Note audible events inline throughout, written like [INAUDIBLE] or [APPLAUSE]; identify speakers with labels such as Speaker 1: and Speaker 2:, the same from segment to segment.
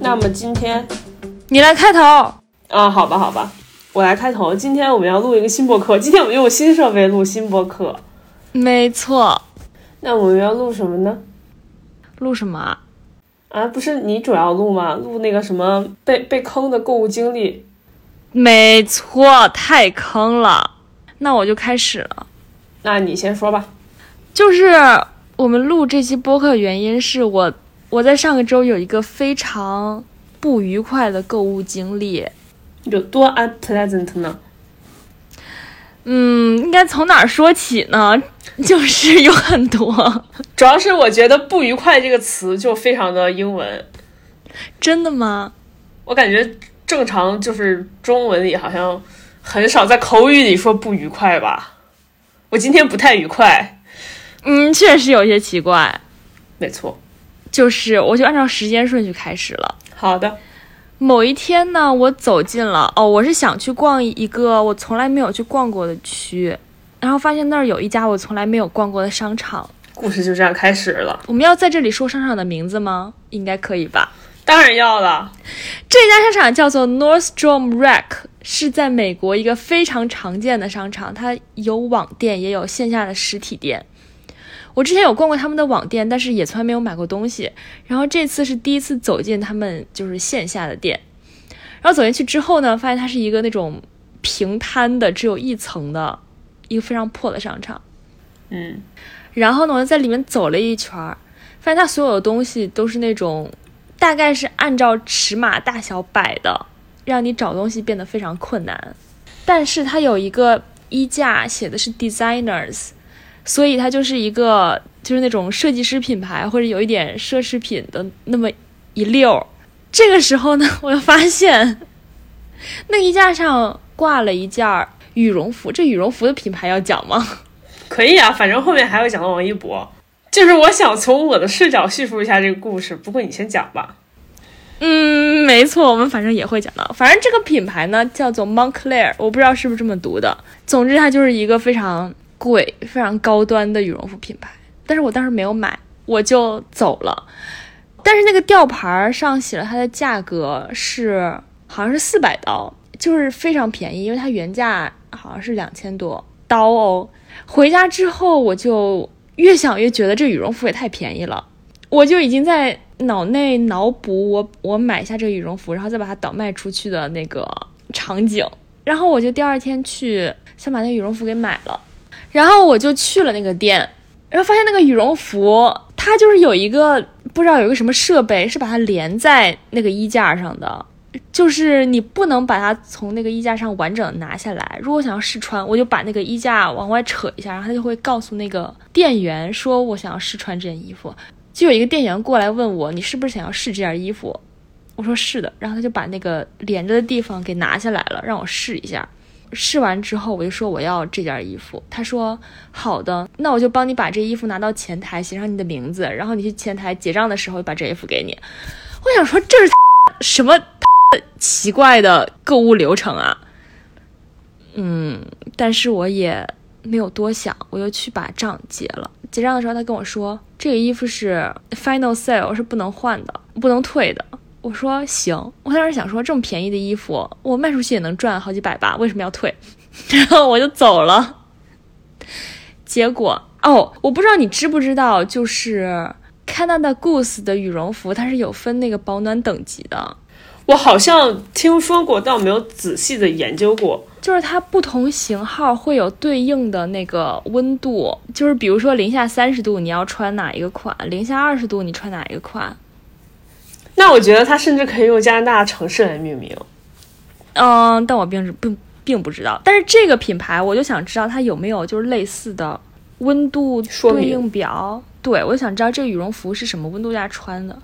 Speaker 1: 那么今天
Speaker 2: 你来开头。
Speaker 1: 啊，好吧，好吧，我来开头。今天我们要录一个新播客，今天我们用新设备录新播客。
Speaker 2: 没错，
Speaker 1: 那我们要录什么呢？
Speaker 2: 录什么啊？
Speaker 1: 啊，不是你主要录吗？录那个什么被被坑的购物经历。
Speaker 2: 没错，太坑了。那我就开始了。
Speaker 1: 那你先说吧。
Speaker 2: 就是我们录这期播客原因是我我在上个周有一个非常不愉快的购物经历。
Speaker 1: 有多 unpleasant 呢？
Speaker 2: 嗯，应该从哪儿说起呢？[LAUGHS] 就是有很多，
Speaker 1: 主要是我觉得“不愉快”这个词就非常的英文，
Speaker 2: 真的吗？
Speaker 1: 我感觉正常就是中文里好像很少在口语里说不愉快吧。我今天不太愉快，
Speaker 2: 嗯，确实有些奇怪。
Speaker 1: 没错。
Speaker 2: 就是我就按照时间顺序开始了。
Speaker 1: 好的，
Speaker 2: 某一天呢，我走进了哦，我是想去逛一个我从来没有去逛过的区，然后发现那儿有一家我从来没有逛过的商场。
Speaker 1: 故事就这样开始了。
Speaker 2: 我们要在这里说商场的名字吗？应该可以吧。
Speaker 1: 当然要了，
Speaker 2: 这家商场叫做 Nordstrom Rack，是在美国一个非常常见的商场，它有网店，也有线下的实体店。我之前有逛过他们的网店，但是也从来没有买过东西。然后这次是第一次走进他们就是线下的店。然后走进去之后呢，发现它是一个那种平摊的，只有一层的一个非常破的商场。
Speaker 1: 嗯，
Speaker 2: 然后呢，我就在里面走了一圈儿，发现它所有的东西都是那种大概是按照尺码大小摆的，让你找东西变得非常困难。但是它有一个衣架，写的是 designers，所以它就是一个就是那种设计师品牌或者有一点奢侈品的那么一溜儿。这个时候呢，我又发现 [LAUGHS] 那衣架上挂了一件羽绒服，这羽绒服的品牌要讲吗？
Speaker 1: 可以啊，反正后面还会讲到王一博。就是我想从我的视角叙述一下这个故事，不过你先讲吧。
Speaker 2: 嗯，没错，我们反正也会讲到。反正这个品牌呢叫做 Montclair，我不知道是不是这么读的。总之，它就是一个非常贵、非常高端的羽绒服品牌。但是我当时没有买，我就走了。但是那个吊牌上写了它的价格是好像是四百刀，就是非常便宜，因为它原价好像是两千多刀哦。回家之后，我就越想越觉得这羽绒服也太便宜了，我就已经在脑内脑补我我买下这个羽绒服，然后再把它倒卖出去的那个场景。然后我就第二天去想把那羽绒服给买了，然后我就去了那个店，然后发现那个羽绒服它就是有一个不知道有一个什么设备是把它连在那个衣架上的。就是你不能把它从那个衣架上完整拿下来。如果想要试穿，我就把那个衣架往外扯一下，然后它就会告诉那个店员说我想要试穿这件衣服。就有一个店员过来问我，你是不是想要试这件衣服？我说是的，然后他就把那个连着的地方给拿下来了，让我试一下。试完之后，我就说我要这件衣服。他说好的，那我就帮你把这衣服拿到前台，写上你的名字，然后你去前台结账的时候把这衣服给你。我想说这是什么？奇怪的购物流程啊，嗯，但是我也没有多想，我又去把账结了。结账的时候，他跟我说这个衣服是 final sale，是不能换的，不能退的。我说行，我当时想说这么便宜的衣服，我卖出去也能赚好几百吧，为什么要退？[LAUGHS] 然后我就走了。结果哦，我不知道你知不知道，就是 Canada Goose 的羽绒服，它是有分那个保暖等级的。
Speaker 1: 我好像听说过，但我没有仔细的研究过。
Speaker 2: 就是它不同型号会有对应的那个温度，就是比如说零下三十度你要穿哪一个款，零下二十度你穿哪一个款。
Speaker 1: 那我觉得它甚至可以用加拿大城市来命名。
Speaker 2: 嗯，但我并并并不知道。但是这个品牌，我就想知道它有没有就是类似的温度对应表。对，我就想知道这个羽绒服是什么温度下穿的。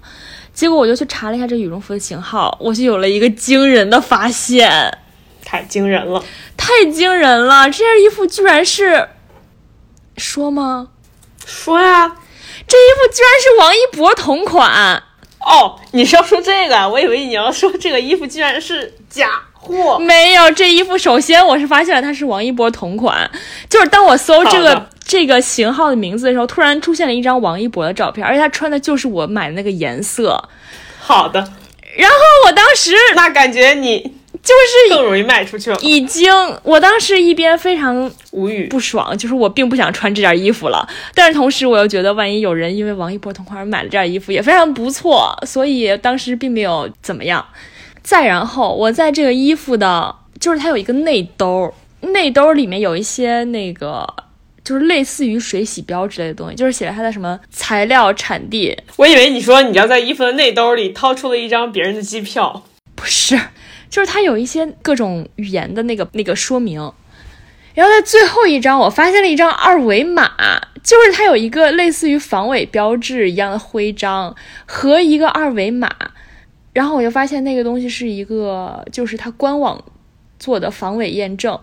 Speaker 2: 结果我就去查了一下这羽绒服的型号，我就有了一个惊人的发现，
Speaker 1: 太惊人了，
Speaker 2: 太惊人了！这件衣服居然是说吗？
Speaker 1: 说呀，
Speaker 2: 这衣服居然是王一博同款
Speaker 1: 哦！你是要说这个？我以为你要说这个衣服居然是假货。
Speaker 2: 没有这衣服，首先我是发现了它是王一博同款，就是当我搜这个这个型号的名字的时候，突然出现了一张王一博的照片，而且他穿的就是我买的那个颜色。
Speaker 1: 好的，
Speaker 2: 然后我当时
Speaker 1: 那感觉你
Speaker 2: 就是
Speaker 1: 更容易卖出去了。
Speaker 2: 已经，我当时一边非常
Speaker 1: 无语。
Speaker 2: 不爽，就是我并不想穿这件衣服了，但是同时我又觉得，万一有人因为王一博同款而买了这件衣服，也非常不错，所以当时并没有怎么样。再然后，我在这个衣服的，就是它有一个内兜，内兜里面有一些那个。就是类似于水洗标之类的东西，就是写着它的什么材料、产地，
Speaker 1: 我以为你说你要在衣服的内兜里掏出了一张别人的机票。
Speaker 2: 不是，就是它有一些各种语言的那个那个说明。然后在最后一张，我发现了一张二维码，就是它有一个类似于防伪标志一样的徽章和一个二维码。然后我就发现那个东西是一个，就是它官网做的防伪验证。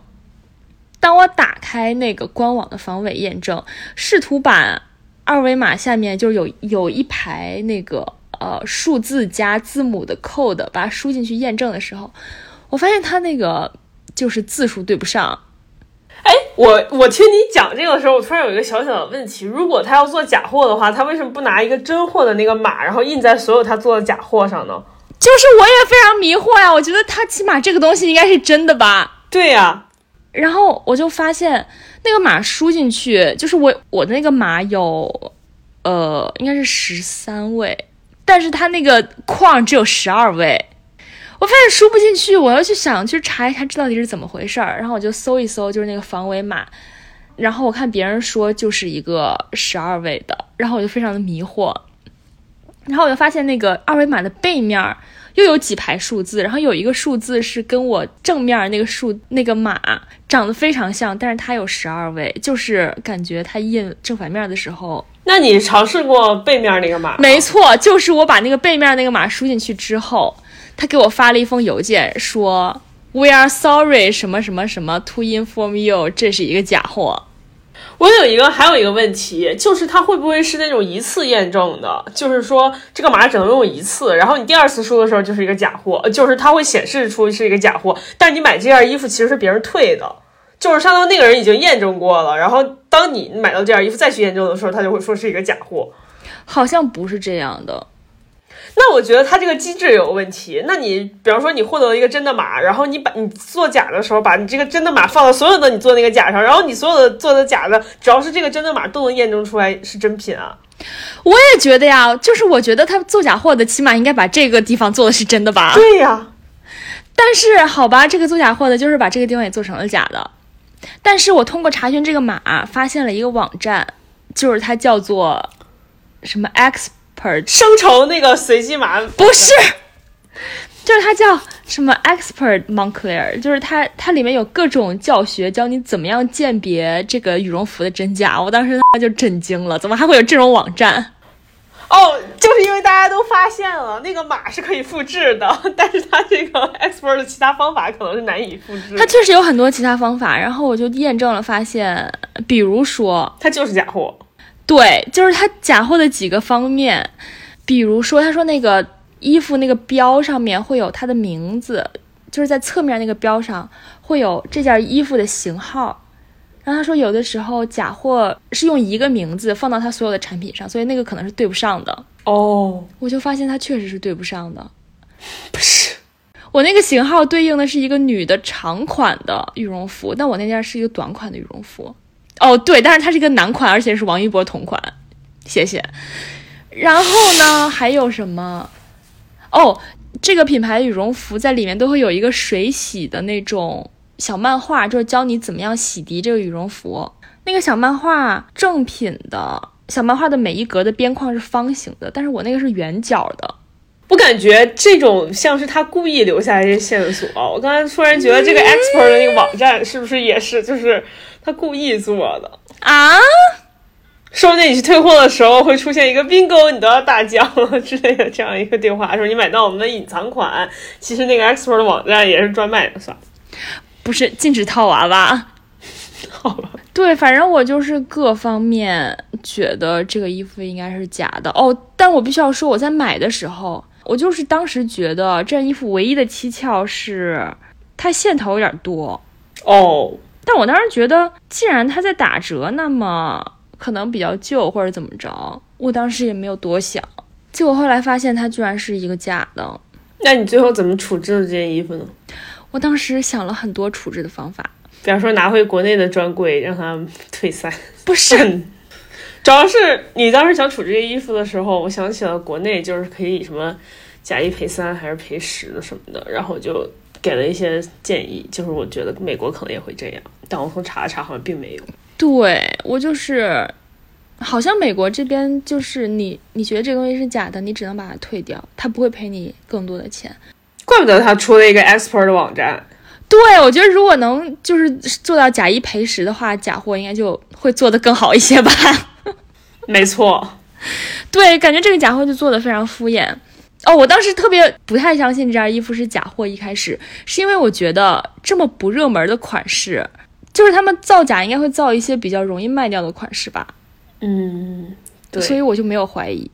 Speaker 2: 当我打开那个官网的防伪验证，试图把二维码下面就是有有一排那个呃数字加字母的 code，把它输进去验证的时候，我发现它那个就是字数对不上。
Speaker 1: 哎，我我听你讲这个的时候，我突然有一个小小的问题：如果他要做假货的话，他为什么不拿一个真货的那个码，然后印在所有他做的假货上呢？
Speaker 2: 就是我也非常迷惑呀，我觉得他起码这个东西应该是真的吧。
Speaker 1: 对呀、
Speaker 2: 然后我就发现那个码输进去，就是我我的那个码有，呃，应该是十三位，但是它那个框只有十二位，我发现输不进去，我要去想去查一查这到底是怎么回事儿，然后我就搜一搜，就是那个防伪码，然后我看别人说就是一个十二位的，然后我就非常的迷惑，然后我就发现那个二维码的背面儿又有几排数字，然后有一个数字是跟我正面儿那个数那个码长得非常像，但是它有十二位，就是感觉它印正反面的时候，
Speaker 1: 那你尝试过背面那个码？
Speaker 2: 没错，就是我把那个背面那个码输进去之后，他给我发了一封邮件说。We are sorry，什么什么什么，to inform you，这是一个假货。
Speaker 1: 我有一个还有一个问题，就是它会不会是那种一次验证的？就是说这个码只能用一次，然后你第二次输的时候就是一个假货，就是它会显示出是一个假货，但你买这件衣服其实是别人退的，就是相当于那个人已经验证过了，然后当你买到这件衣服再去验证的时候，他就会说是一个假货。
Speaker 2: 好像不是这样的。
Speaker 1: 那我觉得它这个机制有问题。那你比方说你获得了一个真的码，然后你把你做假的时候，把你这个真的码放到所有的你做那个假上，然后你所有的做的假的，只要是这个真的码都能验证出来是真品啊。
Speaker 2: 我也觉得呀，就是我觉得他做假货的，起码应该把这个地方做的是真的吧。
Speaker 1: 对呀、
Speaker 2: 但是好吧，这个做假货的，就是把这个地方也做成了假的。但是我通过查询这个码，发现了一个网站，就是它叫做什么 expert，
Speaker 1: 生成那个随机码
Speaker 2: 不是，就是它叫什么 expert Moncler，就是它它里面有各种教学，教你怎么样鉴别这个羽绒服的真假。我当时他就震惊了，怎么还会有这种网站？
Speaker 1: 哦，就是因为大家都发现了那个码是可以复制的，[LAUGHS] 但是它这个 expert 的其他方法可能是难以复制的。
Speaker 2: 它确实有很多其他方法，然后我就验证了，发现，比如说，
Speaker 1: 它就是假货。
Speaker 2: 对，就是他假货的几个方面，比如说，他说那个衣服那个标上面会有他的名字，就是在侧面那个标上会有这件衣服的型号。然后他说，有的时候假货是用一个名字放到他所有的产品上，所以那个可能是对不上的。
Speaker 1: 哦，
Speaker 2: 我就发现它确实是对不上的。
Speaker 1: 不是，
Speaker 2: 我那个 [LAUGHS] 型号对应的是一个女的长款的羽绒服，但我那件是一个短款的羽绒服。哦，对，但是它是一个男款，而且是王一博同款。谢谢。然后呢，还有什么？哦，这个品牌羽绒服在里面都会有一个水洗的那种小漫画，就是教你怎么样洗涤这个羽绒服。那个小漫画正品的小漫画的每一格的边框是方形的，但是我那个是圆角的。
Speaker 1: 我感觉这种像是他故意留下来的线索。我刚才突然觉得这个 expert 的那个网站是不是也是，就是他故意做的？
Speaker 2: 啊？
Speaker 1: 说不定你去退货的时候会出现一个 bingo，你都要大奖了之类的这样一个对话，说你买到我们的隐藏款，其实那个 expert 的网站也是专卖的，算了，
Speaker 2: 不是禁止套娃娃。[LAUGHS]
Speaker 1: 好吧。
Speaker 2: 对，反正我就是各方面觉得这个衣服应该是假的哦。但我必须要说，我在买的时候，我就是当时觉得这件衣服唯一的蹊跷是，它线头有点多。
Speaker 1: 哦，
Speaker 2: 但我当时觉得，既然它在打折，那么可能比较旧或者怎么着，我当时也没有多想。结果后来发现它居然是一个假的。
Speaker 1: 那你最后怎么处置了这件衣服呢？
Speaker 2: 我当时想了很多处置的方法，
Speaker 1: 比方说拿回国内的专柜让它 [LAUGHS] 退散。
Speaker 2: 不是，[LAUGHS]
Speaker 1: 主要是你当时想处这些衣服的时候，我想起了国内就是可以什么假一赔三还是赔十的什么的，然后就给了一些建议，就是我觉得美国可能也会这样，但我从查了查，好像并没有。
Speaker 2: 对我就是，好像美国这边就是你你觉得这个东西是假的，你只能把它退掉，他不会赔你更多的钱。
Speaker 1: 怪不得他出了一个 expert 的网站。
Speaker 2: 对，我觉得如果能就是做到假一赔十的话，假货应该就会做得更好一些吧。
Speaker 1: 没错，[LAUGHS]
Speaker 2: 对，感觉这个假货就做的非常敷衍。哦，我当时特别不太相信这件衣服是假货，一开始是因为我觉得这么不热门的款式，就是他们造假应该会造一些比较容易卖掉的款式吧。
Speaker 1: 嗯，对，
Speaker 2: 所以我就没有怀疑。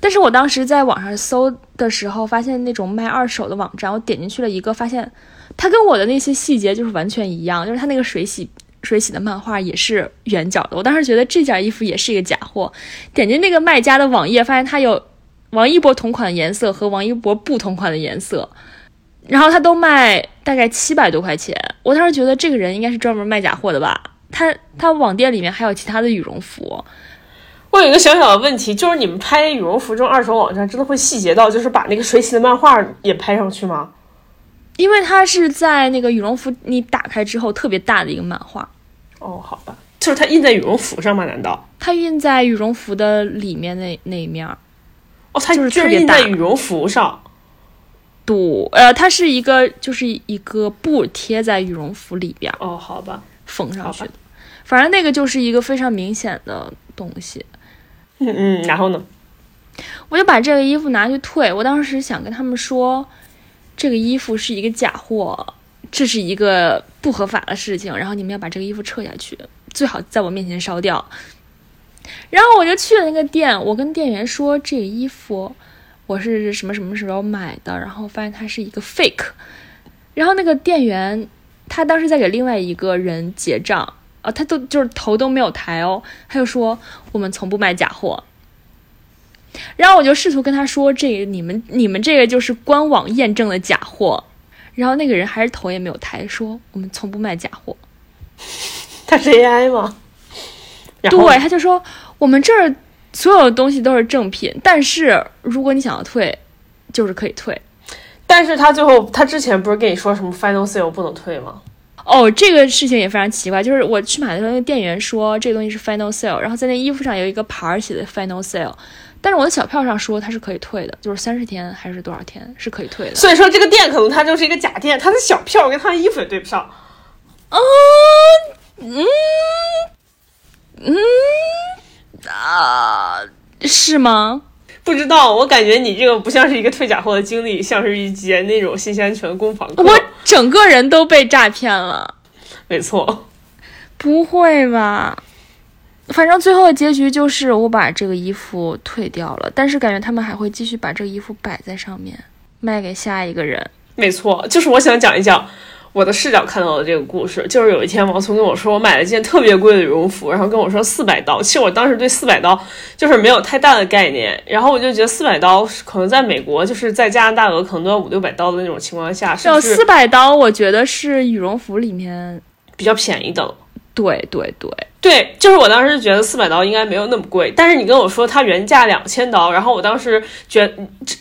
Speaker 2: 但是我当时在网上搜的时候，发现那种卖二手的网站，我点进去了一个，发现它跟我的那些细节就是完全一样，就是它那个水洗水洗的漫画也是圆角的。我当时觉得这件衣服也是一个假货，点进那个卖家的网页，发现它有王一博同款颜色和王一博不同款的颜色，然后他都卖大概七百多块钱。我当时觉得这个人应该是专门卖假货的吧。他他网店里面还有其他的羽绒服，
Speaker 1: 我有一个小小的问题，就是你们拍羽绒服这种二手网站，真的会细节到就是把那个水洗的漫画也拍上去吗？
Speaker 2: 因为它是在那个羽绒服你打开之后特别大的一个漫画，
Speaker 1: 哦，好吧，就是它印在羽绒服上吗？难道？
Speaker 2: 它印在羽绒服的里面那那一面儿。
Speaker 1: 哦，它
Speaker 2: 就是特别大
Speaker 1: 印在羽绒服上。
Speaker 2: 对，呃，它是一个就是一个布贴在羽绒服里边儿
Speaker 1: 哦，好吧，好吧
Speaker 2: 缝上去的，反正那个就是一个非常明显的东西。
Speaker 1: 嗯嗯，然后呢？
Speaker 2: 我就把这个衣服拿去退，我当时想跟他们说，这个衣服是一个假货，这是一个不合法的事情，然后你们要把这个衣服撤下去，最好在我面前烧掉。然后我就去了那个店，我跟店员说这个衣服我是什么什么时候买的，然后发现它是一个 fake，然后那个店员他当时在给另外一个人结账，啊，他都就是头都没有抬哦，他就说我们从不卖假货。然后我就试图跟他说：“这个你们你们这个就是官网验证的假货。”然后那个人还是头也没有抬，说：“我们从不卖假货。[LAUGHS]
Speaker 1: 他是 AI 吗？”
Speaker 2: 对，他就说：“我们这儿所有的东西都是正品，但是如果你想要退，就是可以退。
Speaker 1: 但是他最后他之前不是跟你说什么 final sale 不能退吗？”
Speaker 2: 哦，这个事情也非常奇怪，就是我去买的时候，那个店员说这个东西是 final sale，然后在那衣服上有一个牌儿写的 final sale，但是我的小票上说它是可以退的，就是三十天还是多少天是可以退的。
Speaker 1: 所以说这个店可能它就是一个假店，它的小票跟它的衣服也对不上。
Speaker 2: 啊，嗯嗯啊，是吗？
Speaker 1: 不知道，我感觉你这个不像是一个退假货的经历，像是一节那种信息安全攻防课。
Speaker 2: 我整个人都被诈骗了，
Speaker 1: 没错，
Speaker 2: 不会吧？反正最后的结局就是我把这个衣服退掉了，但是感觉他们还会继续把这个衣服摆在上面，卖给下一个人。
Speaker 1: 没错，就是我想讲一讲我的视角看到的这个故事。就是有一天王聪跟我说，我买了一件特别贵的羽绒服，然后跟我说四百刀。其实我当时对四百刀就是没有太大的概念，然后我就觉得四百刀可能在美国，就是在加拿大额可能都要五六百刀的那种情况下，是
Speaker 2: 四百刀，我觉得是羽绒服里面，
Speaker 1: 比较便宜的了？
Speaker 2: 对对对，
Speaker 1: 对，就是我当时觉得四百刀应该没有那么贵，但是你跟我说它原价两千刀，然后我当时觉得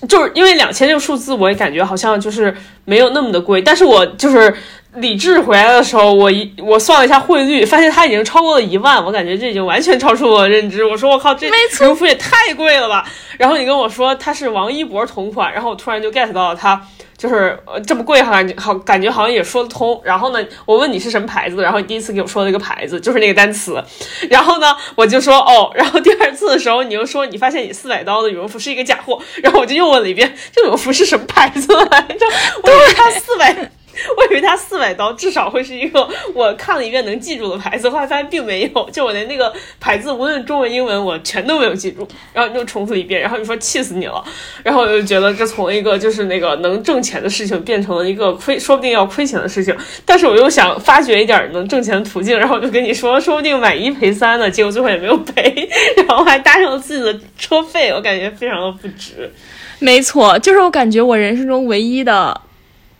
Speaker 1: 就是因为两千这个数字，我也感觉好像就是没有那么的贵，但是我就是理智回来的时候，我一我算了一下汇率，发现它已经超过了一万，我感觉这已经完全超出我的认知。我说我靠，这羽绒服也太贵了吧！然后你跟我说它是王一博同款，然后我突然就 get 到了它。就是这么贵，好感觉好感觉好像也说得通。然后呢，我问你是什么牌子，然后你第一次给我说了一个牌子，就是那个单词。然后呢，我就说哦。然后第二次的时候，你又说你发现你四百刀的羽绒服是一个假货，然后我就又问了一遍，这羽绒服是什么牌子来着？我以为它四百我以为它四百刀至少会是一个我看了一遍能记住的牌子，后来发现并没有，就我连那个牌子无论中文英文我全都没有记住，然后又重复一遍，然后你说气死你了，然后我就觉得这从一个就是那个能挣钱的事情变成了一个亏，说不定要亏钱的事情，但是我又想发掘一点能挣钱的途径，然后我就跟你说，说不定买一赔三呢，结果最后也没有赔，然后还搭上了自己的车费，我感觉非常的不值。
Speaker 2: 没错，就是我感觉我人生中唯一的。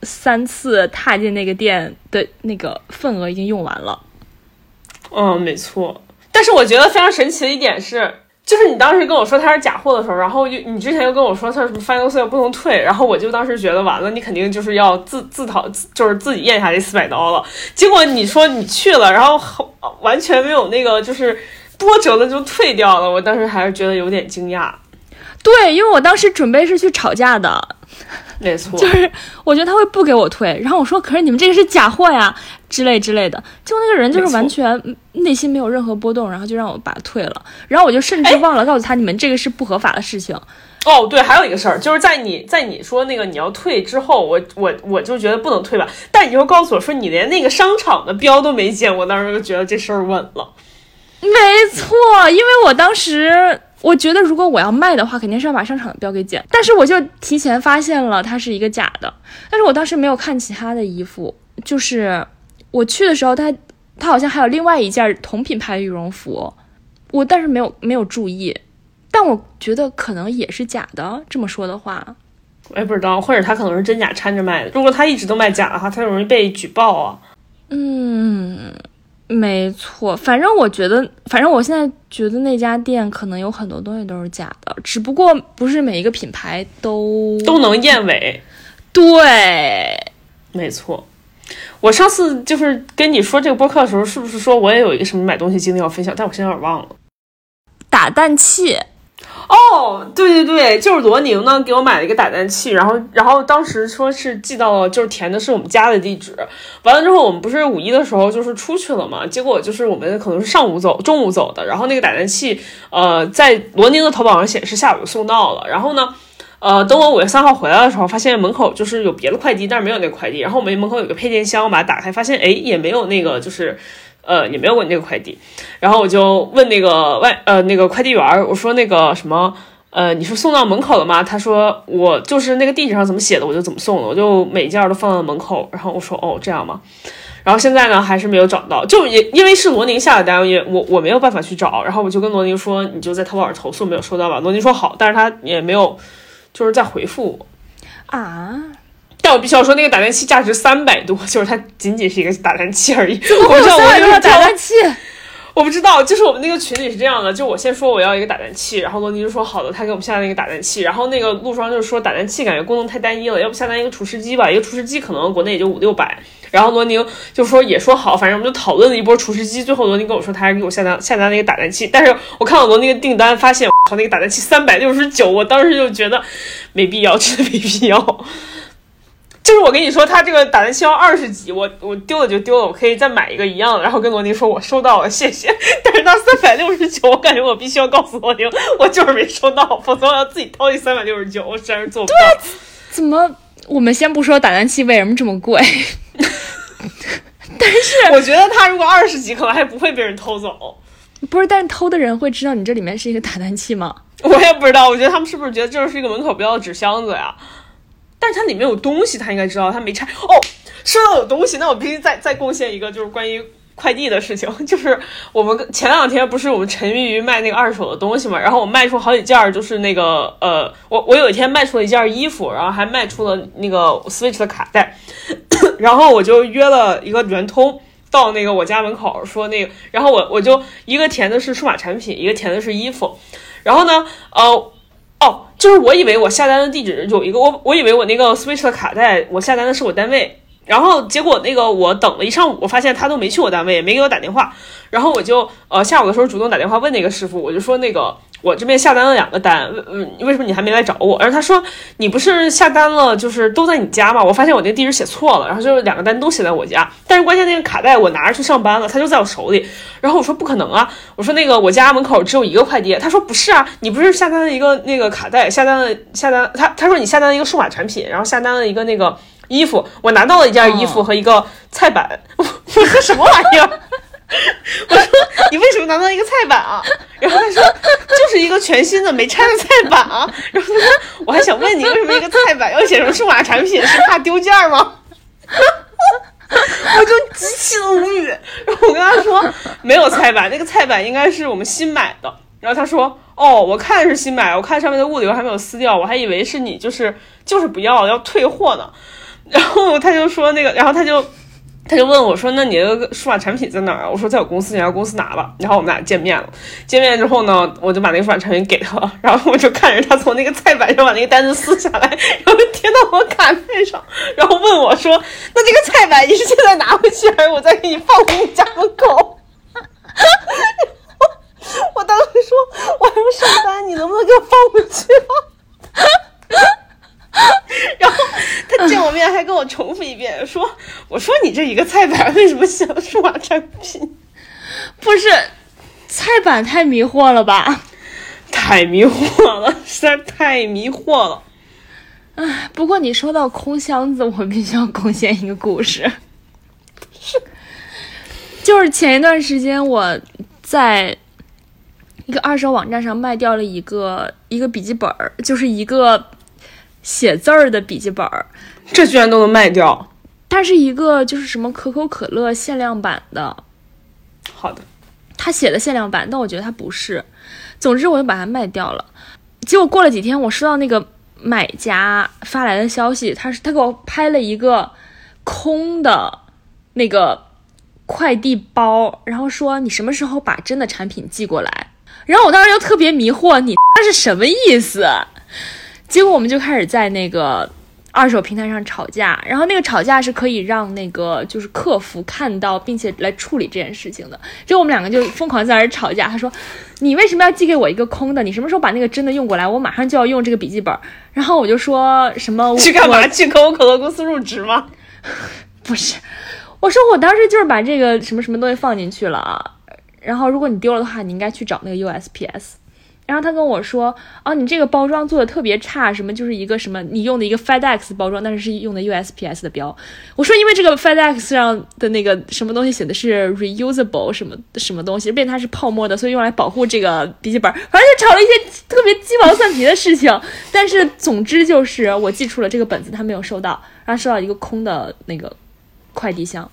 Speaker 2: 三次踏进那个店的那个份额已经用完了。
Speaker 1: 嗯，没错。但是我觉得非常神奇的一点是，就是你当时跟我说它是假货的时候，然后又你之前又跟我说它什么 final sale 不能退，然后我就当时觉得完了，你肯定就是要自自讨，就是自己咽下这四百刀了。结果你说你去了，然后完全没有那个就是多折的就退掉了，我当时还是觉得有点惊讶。
Speaker 2: 对，因为我当时准备是去吵架的。
Speaker 1: 没错，
Speaker 2: 就是我觉得他会不给我退，然后我说，可是你们这个是假货呀，之类之类的。结果那个人就是完全内心没有任何波动，然后就让我把它退了。然后我就甚至忘了告诉他，你们这个是不合法的事情。
Speaker 1: 哦，对，还有一个事儿，就是在你在你说那个你要退之后，我我我就觉得不能退吧。但你又告诉我说你连那个商场的标都没见，我当时就觉得这事儿稳了。
Speaker 2: 没错，因为我当时。我觉得如果我要卖的话，肯定是要把商场的标给剪。但是我就提前发现了它是一个假的。但是我当时没有看其他的衣服，就是我去的时候，它它好像还有另外一件同品牌羽绒服，我但是没有没有注意。但我觉得可能也是假的。这么说的话，
Speaker 1: 我也不知道，或者他可能是真假掺着卖的。如果他一直都卖假的话，他容易被举报啊。
Speaker 2: 嗯。没错，反正我觉得，反正我现在觉得那家店可能有很多东西都是假的，只不过不是每一个品牌都
Speaker 1: 都能验伪。
Speaker 2: 对，
Speaker 1: 没错。我上次就是跟你说这个播客的时候，是不是说我也有一个什么买东西经历要分享？但我现在有点忘了。
Speaker 2: 打蛋器。
Speaker 1: 哦，对对对，就是罗宁呢给我买了一个打蛋器，然后然后当时说是寄到了，就是填的是我们家的地址。完了之后，我们不是五一的时候就是出去了嘛，结果就是我们可能是上午走，中午走的，然后那个打蛋器，呃，在罗宁的淘宝上显示下午就送到了。然后呢，呃，等我五月三号回来的时候，发现门口就是有别的快递，但是没有那快递。然后我们门口有个配件箱，我把它打开，发现哎也没有那个就是。呃，也没有我那个快递，然后我就问那个外呃那个快递员，我说那个什么呃，你是送到门口了吗？他说我就是那个地址上怎么写的，我就怎么送的，我就每件都放到门口。然后我说哦这样吗？然后现在呢还是没有找到，就也因为是罗宁下的单，也我我没有办法去找。然后我就跟罗宁说，你就在淘宝上投诉没有收到吧？罗宁说好，但是他也没有就是在回复我
Speaker 2: 啊。
Speaker 1: 但我必须要说，那个打蛋器价值三百多，[LAUGHS] 就是它仅仅是一个打蛋器而已。
Speaker 2: 我
Speaker 1: 不知道
Speaker 2: 我
Speaker 1: 那个
Speaker 2: 打蛋器，
Speaker 1: 我不知道。就是我们那个群里是这样的，就我先说我要一个打蛋器，然后罗尼就说好的，他给我们下了一个打蛋器。然后那个陆双就说打蛋器感觉功能太单一了，要不下单一个除湿机吧？一个除湿机可能国内也就五六百。然后罗宁就说也说好，反正我们就讨论了一波除湿机。最后罗宁跟我说他还给我下单下单那个打蛋器，但是我看到罗宁的订单，发现我靠那个打蛋器三百六十九，我当时就觉得没必要，真的没必要。就是我跟你说，他这个打蛋器要二十几，我我丢了就丢了，我可以再买一个一样的，然后跟罗宁说我收到了，谢谢。[LAUGHS] 但是到三百六十九，我感觉我必须要告诉罗宁，[LAUGHS] 我就是没收到，否则我要自己掏这三百六十九，我实在是做不到。
Speaker 2: 怎么？我们先不说打蛋器为什么这么贵，[LAUGHS] 但是
Speaker 1: 我觉得他如果二十几，可能还不会被人偷走。
Speaker 2: 不是，但是偷的人会知道你这里面是一个打蛋器吗？
Speaker 1: 我也不知道，我觉得他们是不是觉得这是一个门口标的纸箱子呀？但是它里面有东西，他应该知道，他没拆。哦，说到有东西，那我必须再再贡献一个，就是关于快递的事情。[LAUGHS] 就是我们前两天不是我们沉迷于卖那个二手的东西嘛，然后我卖出好几件儿，就是那个呃，我我有一天卖出了一件衣服，然后还卖出了那个 Switch 的卡带，[LAUGHS] 然后我就约了一个圆通到那个我家门口，说那个，然后我我就一个填的是数码产品，一个填的是衣服，然后呢，呃。就是我以为我下单的地址有一个我，我以为我那个 Switch 的卡带，我下单的是我单位。然后结果那个我等了一上午，我发现他都没去我单位，也没给我打电话。然后我就呃下午的时候主动打电话问那个师傅，我就说那个我这边下单了两个单，嗯，为什么你还没来找我？然后他说你不是下单了，就是都在你家吗？我发现我那个地址写错了，然后就是两个单都写在我家，但是关键那个卡带我拿着去上班了，他就在我手里。然后我说不可能啊，我说那个我家门口只有一个快递。他说不是啊，你不是下单了一个那个卡带，下单了下单他他说你下单了一个数码产品，然后下单了一个那个。衣服，我拿到了一件衣服和一个菜板。[LAUGHS] 我说什么玩意儿？[LAUGHS] 我说你为什么拿到一个菜板啊？然后他说就是一个全新的没拆的菜板啊。然后他说我还想问你为什么一个菜板要写成数码产品，是怕丢件吗？我就极其的无语。然后我跟他说没有菜板，那个菜板应该是我们新买的。然后他说哦，我看是新买，我看上面的物流还没有撕掉，我还以为是你就是就是不要要退货呢。然后他就说那个，然后他就。他就问我说：“那你的数码产品在哪儿啊？”我说：“在我公司，你来公司拿吧。”然后我们俩见面了。见面之后呢，我就把那个数码产品给他。然后我就看着他从那个菜板上把那个单子撕下来，然后贴到我卡片上，然后问我说：“那这个菜板你是现在拿回去，还是我再给你放回你家门口？” [LAUGHS] 我当时说：“我还要上班，你能不能给我放回去啊？” [LAUGHS] 然后他见我面还跟我重复一遍说：“我说你这一个菜板为什么写了数码产品？
Speaker 2: 不是菜板太迷惑了吧？
Speaker 1: 太迷惑了，实在太迷惑了。
Speaker 2: 唉，不过你说到空箱子，我必须要贡献一个故事。是，就是前一段时间我在一个二手网站上卖掉了一个一个笔记本儿，就是一个。写字儿的笔记本儿，
Speaker 1: 这居然都能卖掉？
Speaker 2: 它是一个就是什么可口可乐限量版的。
Speaker 1: 好的，
Speaker 2: 他写的限量版，但我觉得它不是。总之，我就把它卖掉了。结果过了几天，我收到那个买家发来的消息，他是他给我拍了一个空的那个快递包，然后说你什么时候把真的产品寄过来？然后我当时就特别迷惑，你那是什么意思？结果我们就开始在那个二手平台上吵架，然后那个吵架是可以让那个就是客服看到，并且来处理这件事情的。就我们两个就疯狂在那儿吵架。他说：“你为什么要寄给我一个空的？你什么时候把那个真的用过来？我马上就要用这个笔记本。”然后我就说什么：“
Speaker 1: 去干嘛？去可口可乐公司入职吗？”
Speaker 2: 不是，我说我当时就是把这个什么什么东西放进去了啊。然后如果你丢了的话，你应该去找那个 USPS。然后他跟我说：“哦，你这个包装做的特别差，什么就是一个什么你用的一个 FedEx 包装，但是是用的 USPS 的标。”我说：“因为这个 FedEx 上的那个什么东西写的是 reusable 什么什么东西，并且它是泡沫的，所以用来保护这个笔记本。反正就吵了一些特别鸡毛蒜皮的事情。但是总之就是我寄出了这个本子，他没有收到，然后收到一个空的那个快递箱。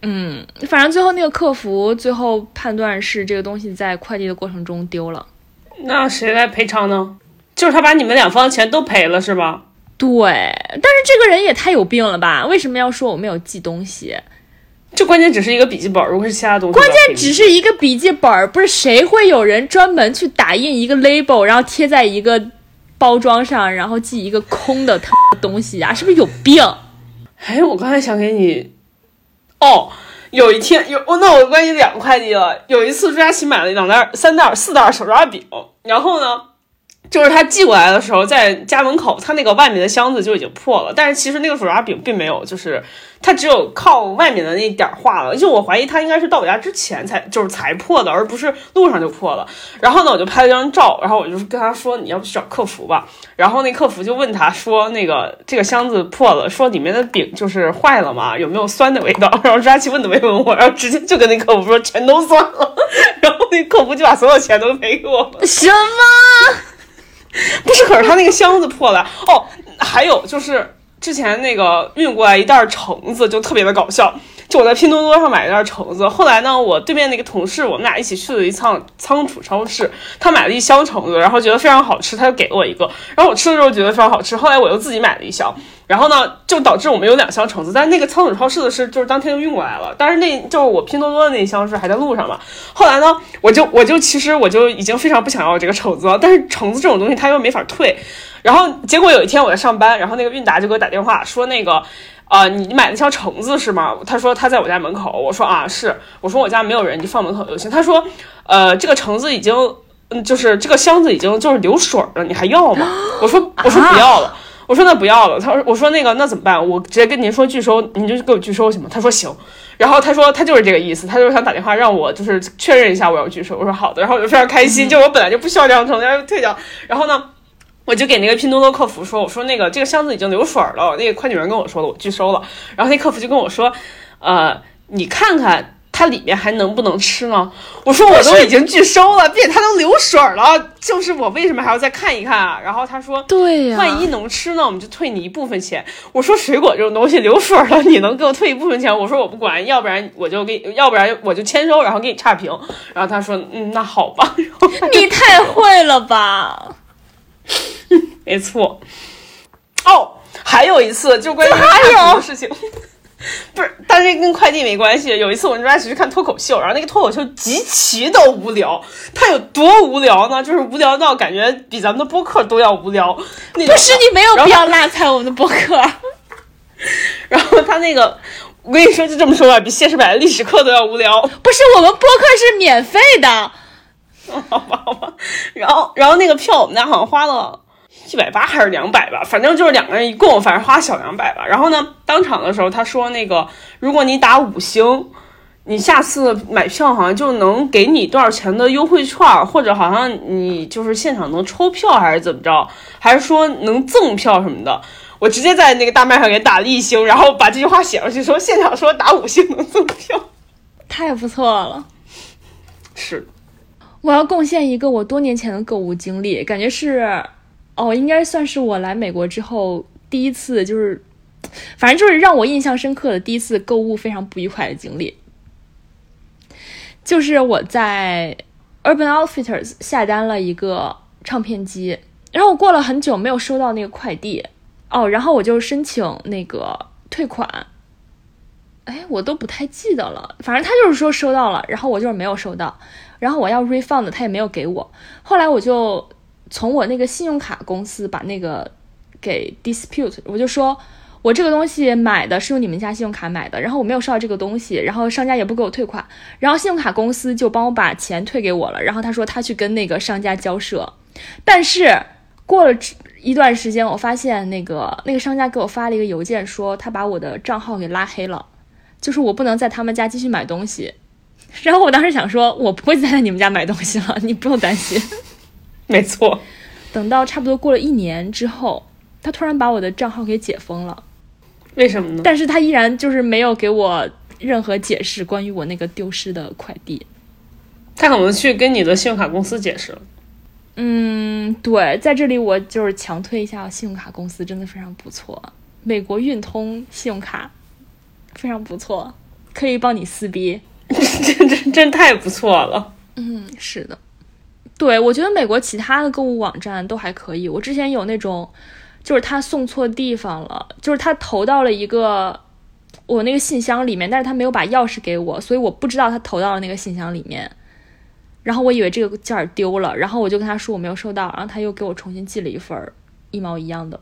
Speaker 2: 嗯，反正最后那个客服最后判断是这个东西在快递的过程中丢了。”
Speaker 1: 那谁来赔偿呢？就是他把你们两方钱都赔了，是吧？
Speaker 2: 对，但是这个人也太有病了吧？为什么要说我没有寄东西？
Speaker 1: 这关键只是一个笔记本，如果是其他东西，
Speaker 2: 关键只是一个笔记本，不是谁会有人专门去打印一个 label，然后贴在一个包装上，然后寄一个空的他东西啊？是不是有病？
Speaker 1: 哎，我刚才想给你，哦。有一天有哦，那我关于两个快递了。有一次朱佳琪买了两袋、三袋、四袋手抓饼，然后呢，就是他寄过来的时候，在家门口，他那个外面的箱子就已经破了，但是其实那个手抓饼并没有，就是。它只有靠外面的那点儿化了，就我怀疑他应该是到我家之前才就是才破的，而不是路上就破了。然后呢，我就拍了张照，然后我就跟他说：“你要不去找客服吧。”然后那客服就问他说：“那个这个箱子破了，说里面的饼就是坏了嘛，有没有酸的味道？”然后抓起问都没问我，然后直接就跟那客服说：“全都酸了。”然后那客服就把所有钱都赔给我了。
Speaker 2: 什么？[LAUGHS]
Speaker 1: 不是，可是他那个箱子破了哦。还有就是。之前那个运过来一袋橙子就特别的搞笑，就我在拼多多上买了一袋橙子，后来呢，我对面那个同事，我们俩一起去了一趟仓储超市，他买了一箱橙子，然后觉得非常好吃，他就给了我一个，然后我吃的时候觉得非常好吃，后来我又自己买了一箱，然后呢，就导致我们有两箱橙子，但那个仓储超市的是就是当天就运过来了，但是那就是我拼多多的那一箱是还在路上嘛，后来呢，我就我就其实我就已经非常不想要这个橙子了，但是橙子这种东西他又没法退。然后结果有一天我在上班，然后那个韵达就给我打电话说那个，呃，你买的箱橙子是吗？他说他在我家门口。我说啊是，我说我家没有人，你放门口就行。他说，呃，这个橙子已经，嗯，就是这个箱子已经就是流水了，你还要吗？我说我说不要了，我说那不要了。他说我说那个那怎么办？我直接跟您说拒收，您就给我拒收行吗？他说行。然后他说他就是这个意思，他就是想打电话让我就是确认一下我要拒收。我说好的。然后我就非常开心，就我本来就不需要这样橙子，要退掉。然后呢？我就给那个拼多多客服说，我说那个这个箱子已经流水了，那个快递员跟我说了，我拒收了。然后那客服就跟我说，呃，你看看。它里面还能不能吃呢？我说我都已经拒收了，并且它都流水了，就是我为什么还要再看一看啊？然后他说，
Speaker 2: 对呀，
Speaker 1: 万一能吃呢，我们就退你一部分钱。我说水果这种东西流水了，你能给我退一部分钱？我说我不管，要不然我就给，要不然我就签收，然后给你差评。然后他说，嗯，那好吧。[LAUGHS]
Speaker 2: 你太会了吧？[LAUGHS]
Speaker 1: 没错。哦，还有一次就关于还有事情。[LAUGHS] 不是，但是跟快递没关系。有一次我们家一起去看脱口秀，然后那个脱口秀极其的无聊。它有多无聊呢？就是无聊到感觉比咱们的播客都要无聊。不
Speaker 2: 是你没有必要拉踩我们的播客。[LAUGHS]
Speaker 1: 然后他那个，我跟你说就这么说吧，比谢世柏的历史课都要无聊。
Speaker 2: 不是，我们播客是免费的。
Speaker 1: 好吧，好吧。然后，然后那个票我们家好像花了。一百八还是两百吧，反正就是两个人一共，反正花小两百吧。然后呢，当场的时候他说，那个如果你打五星，你下次买票好像就能给你多少钱的优惠券，或者好像你就是现场能抽票还是怎么着，还是说能赠票什么的。我直接在那个大麦上给打了一星，然后把这句话写上去，说现场说打五星能赠票，[LAUGHS] [LAUGHS]
Speaker 2: 太不错了。
Speaker 1: 是，
Speaker 2: 我要贡献一个我多年前的购物经历，感觉是。哦，应该算是我来美国之后第一次，就是，反正就是让我印象深刻的第一次购物非常不愉快的经历。就是我在 Urban Outfitters 下单了一个唱片机，然后我过了很久没有收到那个快递，哦，然后我就申请那个退款，哎，我都不太记得了，反正他就是说收到了，然后我就是没有收到，然后我要 refund，他也没有给我，后来我就。从我那个信用卡公司把那个给 dispute，我就说我这个东西买的是用你们家信用卡买的，然后我没有收到这个东西，然后商家也不给我退款，然后信用卡公司就帮我把钱退给我了，然后他说他去跟那个商家交涉，但是过了一段时间，我发现那个那个商家给我发了一个邮件，说他把我的账号给拉黑了，就是我不能在他们家继续买东西，然后我当时想说，我不会再在你们家买东西了，你不用担心。[LAUGHS]
Speaker 1: 没错，
Speaker 2: 等到差不多过了一年之后，他突然把我的账号给解封了。
Speaker 1: 为什么呢？
Speaker 2: 但是他依然就是没有给我任何解释关于我那个丢失的快递。
Speaker 1: 他可能去跟你的信用卡公司解释了。
Speaker 2: 嗯，对，在这里我就是强推一下信用卡公司，真的非常不错。美国运通信用卡非常不错，可以帮你撕逼，[LAUGHS]
Speaker 1: 真真真太不错了。
Speaker 2: 嗯，是的。对，我觉得美国其他的购物网站都还可以。我之前有那种，就是他送错地方了，就是他投到了一个我那个信箱里面，但是他没有把钥匙给我，所以我不知道他投到了那个信箱里面。然后我以为这个件儿丢了，然后我就跟他说我没有收到，然后他又给我重新寄了一份一毛一样的。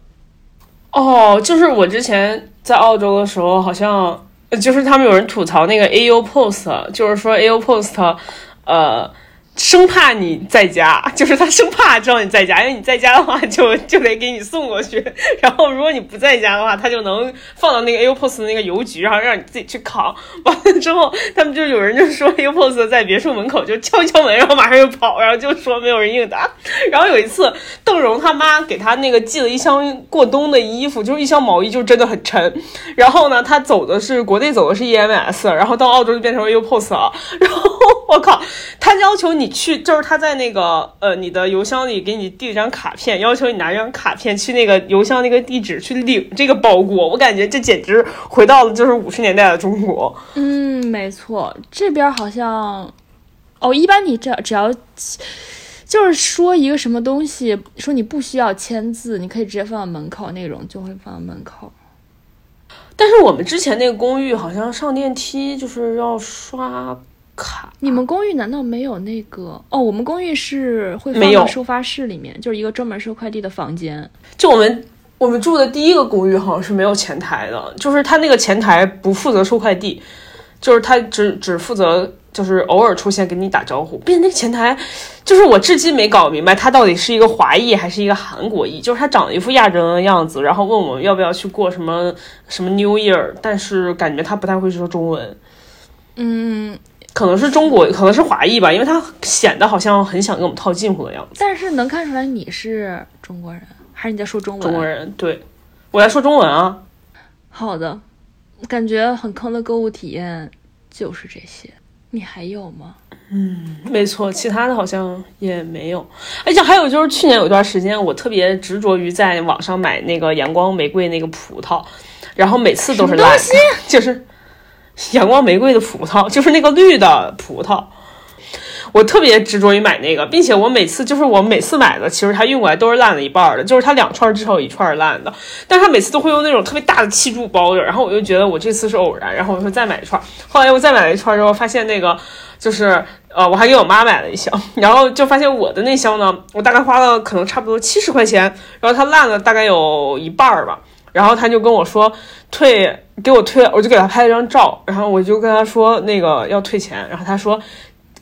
Speaker 1: 哦，就是我之前在澳洲的时候，好像就是他们有人吐槽那个 AU Post，就是说 AU Post，呃。生怕你在家，[LAUGHS] 就是他生怕知道你在家，因为你在家的话，[LAUGHS] 就就得给你送过去。[LAUGHS] 然后如果你不在家的话，他就能放到那个 AirPods 的那个邮局，然后让你自己去扛。完了之后，他们就有人就说 AirPods 在别墅门口就敲敲门，然后马上就跑，然后就说没有人应答。然后有一次，邓荣他妈给他那个寄了一箱过冬的衣服，就是一箱毛衣，就真的很沉。然后呢，他走的是国内走的是 EMS，然后到澳洲就变成 AirPods 了。然后我靠，他要求你。去就是他在那个呃你的邮箱里给你递一张卡片，要求你拿一张卡片去那个邮箱那个地址去领这个包裹。我感觉这简直回到了就是五十年代的中国。
Speaker 2: 嗯，没错，这边好像哦，一般你只只要就是说一个什么东西，说你不需要签字，你可以直接放到门口那种，就会放到门口。
Speaker 1: 但是我们之前那个公寓好像上电梯就是要刷。卡，
Speaker 2: 你们公寓难道没有那个？哦，我们公寓是会放到收发室里面，就是一个专门收快递的房间。
Speaker 1: 就我们我们住的第一个公寓好像是没有前台的，就是他那个前台不负责收快递，就是他只只负责就是偶尔出现给你打招呼。并且那个前台，就是我至今没搞明白他到底是一个华裔还是一个韩国裔，就是他长了一副亚洲人的样子，然后问我们要不要去过什么什么 New Year，但是感觉他不太会说中文。
Speaker 2: 嗯。
Speaker 1: 可能是中国，可能是华裔吧，因为他显得好像很想跟我们套近乎的样子。
Speaker 2: 但是能看出来你是中国人。还是你在说中文？
Speaker 1: 中国人，对我在说中文啊。
Speaker 2: 好的，感觉很坑的购物体验就是这些。你还有吗？
Speaker 1: 嗯没错，其他的好像也没有。而且还有就是去年有一段时间，我特别执着于在网上买那个阳光玫瑰那个葡萄，然后每次都是烂的，[LAUGHS] 就是阳光玫瑰的葡萄，[LAUGHS] 就是那个绿的葡萄。我特别执着于买那个，并且我每次就是我每次买的，其实它运过来都是烂了一半的，就是它两串至少有一串烂的，但是它每次都会用那种特别大的气柱包着，然后我就觉得我这次是偶然，然后我说再买一串，后来我再买了一串之后，发现那个就是呃，我还给我妈买了一箱，[LAUGHS] 然后就发现我的那箱呢，我大概花了可能差不多七十块钱，然后它烂了大概有一半儿吧，然后他就跟我说退，给我退，我就给他拍了张照，然后我就跟他说那个要退钱，然后他说。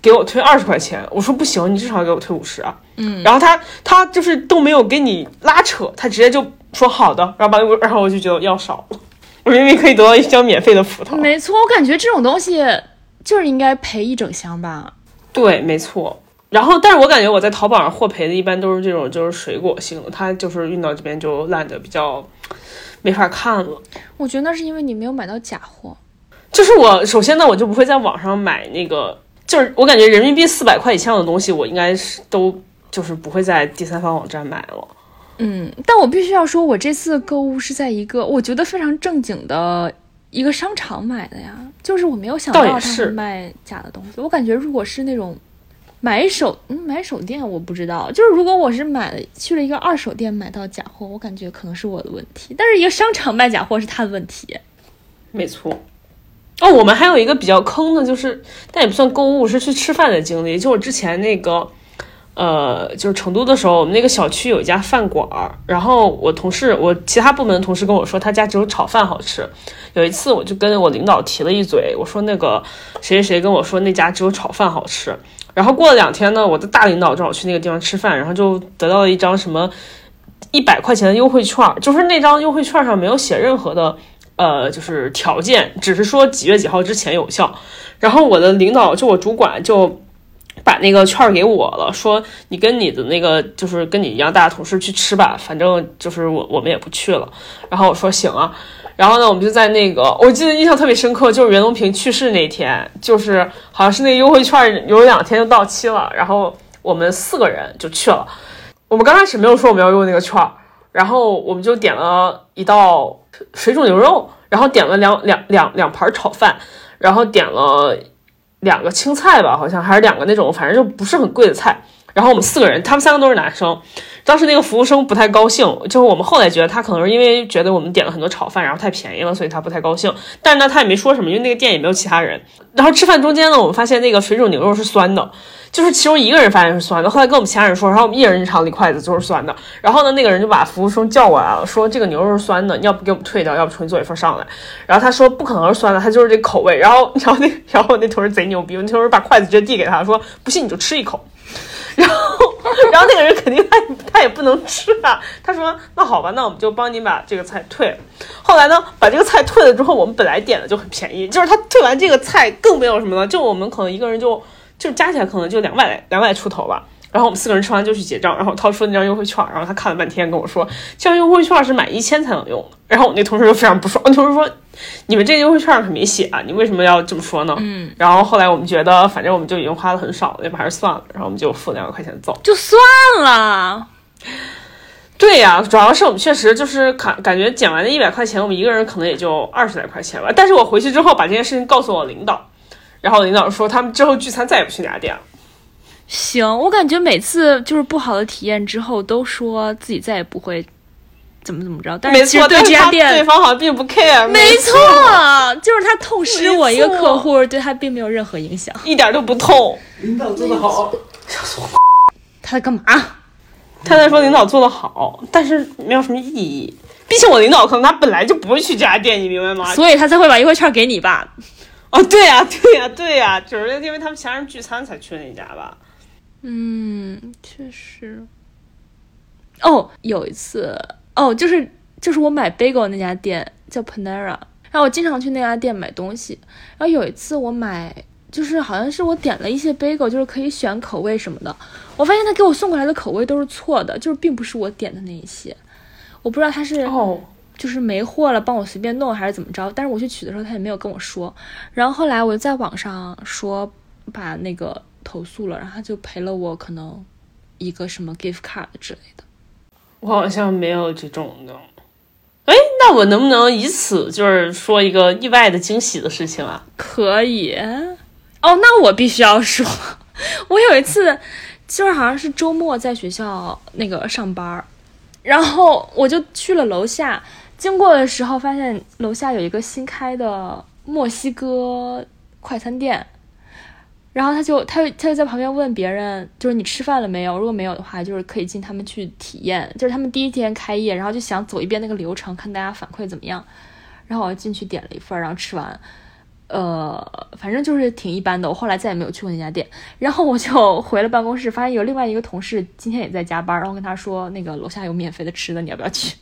Speaker 1: 给我退二十块钱，我说不行，你至少给我退五十啊。嗯，然后他他就是都没有给你拉扯，他直接就说好的，然后把我，然后我就觉得要少了，[LAUGHS] 我明明可以得到一箱免费的葡萄。
Speaker 2: 没错，我感觉这种东西就是应该赔一整箱吧。
Speaker 1: 对，没错。然后，但是我感觉我在淘宝上获赔的一般都是这种，就是水果性的，它就是运到这边就烂的比较没法看了。
Speaker 2: 我觉得那是因为你没有买到假货。
Speaker 1: 就是我首先呢，我就不会在网上买那个。就是我感觉人民币四百块以上的东西，我应该是都就是不会在第三方网站买了。
Speaker 2: 嗯，但我必须要说，我这次购物是在一个我觉得非常正经的一个商场买的呀。就是我没有想到他是卖假的东西。我感觉如果是那种买手嗯买手店，我不知道。就是如果我是买了去了一个二手店买到假货，我感觉可能是我的问题。但是一个商场卖假货是他的问题。
Speaker 1: 没错。哦，我们还有一个比较坑的，就是但也不算购物，是去吃饭的经历。就我之前那个，呃，就是成都的时候，我们那个小区有一家饭馆儿，然后我同事，我其他部门的同事跟我说，他家只有炒饭好吃。有一次，我就跟我领导提了一嘴，我说那个谁谁谁跟我说那家只有炒饭好吃。然后过了两天呢，我的大领导正好去那个地方吃饭，然后就得到了一张什么一百块钱的优惠券，就是那张优惠券上没有写任何的。呃，就是条件，只是说几月几号之前有效。然后我的领导就我主管就把那个券给我了，说你跟你的那个就是跟你一样大的同事去吃吧，反正就是我我们也不去了。然后我说行啊。然后呢，我们就在那个我记得印象特别深刻，就是袁隆平去世那天，就是好像是那个优惠券有两天就到期了，然后我们四个人就去了。我们刚开始没有说我们要用那个券，然后我们就点了一道。水煮牛肉，然后点了两两两两盘炒饭，然后点了两个青菜吧，好像还是两个那种，反正就不是很贵的菜。然后我们四个人，他们三个都是男生。当时那个服务生不太高兴，就是我们后来觉得他可能是因为觉得我们点了很多炒饭，然后太便宜了，所以他不太高兴。但是呢，他也没说什么，因为那个店也没有其他人。然后吃饭中间呢，我们发现那个水煮牛肉是酸的。就是其中一个人发现是酸的，后来跟我们其他人说，然后我们一人尝了一筷子就是酸的。然后呢，那个人就把服务生叫过来了，说这个牛肉是酸的，你要不给我们退掉，要不重新做一份上来。然后他说不可能是酸的，他就是这口味。然后，然后那然后那同事贼牛逼，那同事把筷子直接递给他说，不信你就吃一口。然后，然后那个人肯定他他也不能吃啊。他说那好吧，那我们就帮你把这个菜退了。后来呢，把这个菜退了之后，我们本来点的就很便宜，就是他退完这个菜更没有什么了，就我们可能一个人就。就加起来可能就两百两百出头吧，然后我们四个人吃完就去结账，然后掏出那张优惠券，然后他看了半天跟我说，这张优惠券是买一千才能用的，然后我那同事就非常不爽，我同事说，你们这优惠券可没写啊，你为什么要这么说呢？嗯，然后后来我们觉得反正我们就已经花的很少了，要不还是算了，然后我们就付两百块钱走，
Speaker 2: 就算了。
Speaker 1: 对呀，主要是我们确实就是感感觉减完那一百块钱，我们一个人可能也就二十来块钱吧，但是我回去之后把这件事情告诉我领导。然后领导说，他们之后聚餐再也不去那家店了。
Speaker 2: 行，我感觉每次就是不好的体验之后，都说自己再也不会怎么怎么着。但是其实对这家店，
Speaker 1: 对方好像并不 care。
Speaker 2: 没错，就是他痛失我一个客户，对他并没有任何影响，
Speaker 1: 一点都不痛。
Speaker 3: 领导做的好，
Speaker 2: 他在干嘛？
Speaker 1: 他在说领导做的好，但是没有什么意义。毕竟我领导可能他本来就不会去这家店，你明白吗？
Speaker 2: 所以他才会把优惠券给你吧。
Speaker 1: 哦，对呀，对呀，对呀，就是因为他们其他人聚餐才去那家吧。
Speaker 2: 嗯，确实。哦，有一次，哦，就是就是我买 bagel 那家店叫 Panera，然后我经常去那家店买东西。然后有一次我买，就是好像是我点了一些 bagel，就是可以选口味什么的。我发现他给我送过来的口味都是错的，就是并不是我点的那一些。我不知道他是
Speaker 1: 哦，
Speaker 2: 就是没货了，帮我随便弄还是怎么着。但是我去取的时候，他也没有跟我说。然后后来我就在网上说把那个投诉了，然后他就赔了我可能一个什么 gift card 之类的。
Speaker 1: 我好像没有这种的。哎，那我能不能以此就是说一个意外的惊喜的事情啊？
Speaker 2: 可以。哦，那我必须要说，[LAUGHS] 我有一次就是好像是周末在学校那个上班，然后我就去了楼下，经过的时候发现楼下有一个新开的墨西哥快餐店，然后他就他就他就在旁边问别人，就是你吃饭了没有？如果没有的话，就是可以进他们去体验，就是他们第一天开业，然后就想走一遍那个流程，看大家反馈怎么样。然后我进去点了一份，然后吃完。呃，反正就是挺一般的。我后来再也没有去过那家店。[LAUGHS] 然后我就回了办公室，发现有另外一个同事今天也在加班，然后跟他说，那个楼下有免费的吃的，你要不要去？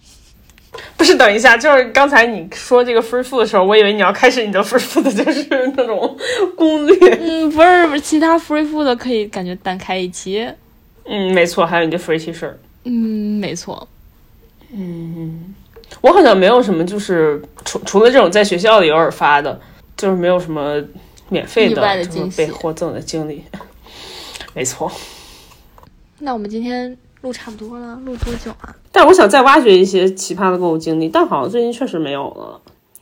Speaker 2: [LAUGHS]
Speaker 1: 不是，等一下，就是刚才你说这个 free food 的时候，我以为你要开始你的 free food 就是那种攻略。
Speaker 2: 嗯，不是，不是，其他 free food 的可以感觉单开一期。
Speaker 1: 嗯，没错，还有你的 free T 恤。
Speaker 2: 嗯，没错。
Speaker 1: 嗯我好像没有什么，就是除除了这种在学校里偶尔发的，就是没有什么免费
Speaker 2: 的就是
Speaker 1: 被获赠的经历。[LAUGHS] 没错，
Speaker 2: 那我们今天录差不多了，录多久啊？
Speaker 1: 但我想再挖掘一些奇葩的购物经历，但好像最近确实没有了。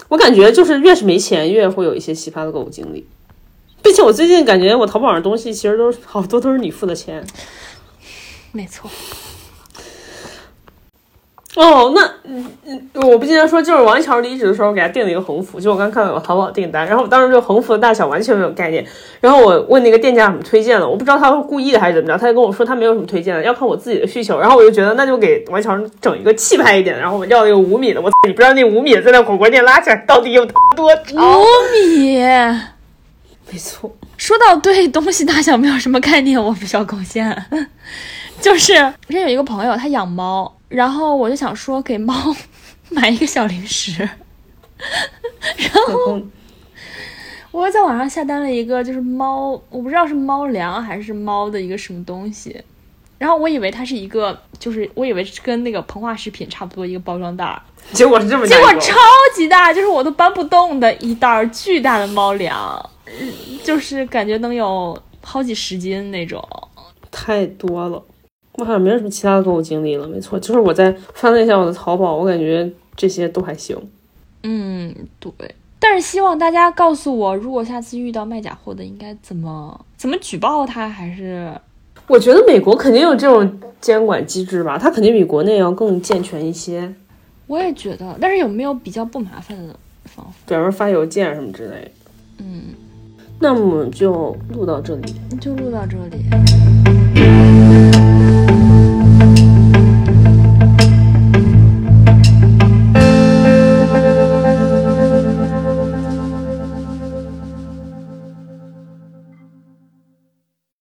Speaker 1: 我感觉就是越是没钱，越会有一些奇葩的购物经历。并且我最近感觉我淘宝上东西其实都好多都是你付的钱。
Speaker 2: 没错。
Speaker 1: 哦，那嗯嗯，我不记得说，就是王一桥离职的时候，给他订了一个横幅，就我刚看到有淘宝订单，然后我当时对横幅的大小完全没有概念，然后我问那个店家怎么推荐的，我不知道他是故意的还是怎么着，他就跟我说他没有什么推荐的，要看我自己的需求，然后我就觉得那就给王一桥整一个气派一点的，然后我要一个五米的，我你不知道那五米在那火锅店拉起来到底有多长？
Speaker 2: 五米。[LAUGHS]
Speaker 1: 没错，
Speaker 2: 说到对东西大小没有什么概念，我比较贡献。[LAUGHS] 就是之前有一个朋友，他养猫，然后我就想说给猫 [LAUGHS] 买一个小零食，然后我又在网上下单了一个，就是猫，我不知道是猫粮还是猫的一个什么东西，然后我以为它是一个，就是我以为是跟那个膨化食品差不多一个包装袋儿，[LAUGHS]
Speaker 1: 结果是这么
Speaker 2: 结果超级大，就是我都搬不动的一袋儿巨大的猫粮，嗯就是感觉能有好几十斤那种。
Speaker 1: 太多了。我好像没有什么其他的购物经历了，没错，就是我在翻了一下我的淘宝，我感觉这些都还行。
Speaker 2: 嗯，对。但是希望大家告诉我，如果下次遇到卖假货的，应该怎么怎么举报他，还是
Speaker 1: 我觉得美国肯定有这种监管机制吧，它肯定比国内要更健全一些，
Speaker 2: 我也觉得。但是有没有比较不麻烦的方法？
Speaker 1: 比如说发邮件什么之类的。
Speaker 2: 嗯，
Speaker 1: 那么就录到这里。
Speaker 2: 就录到这里。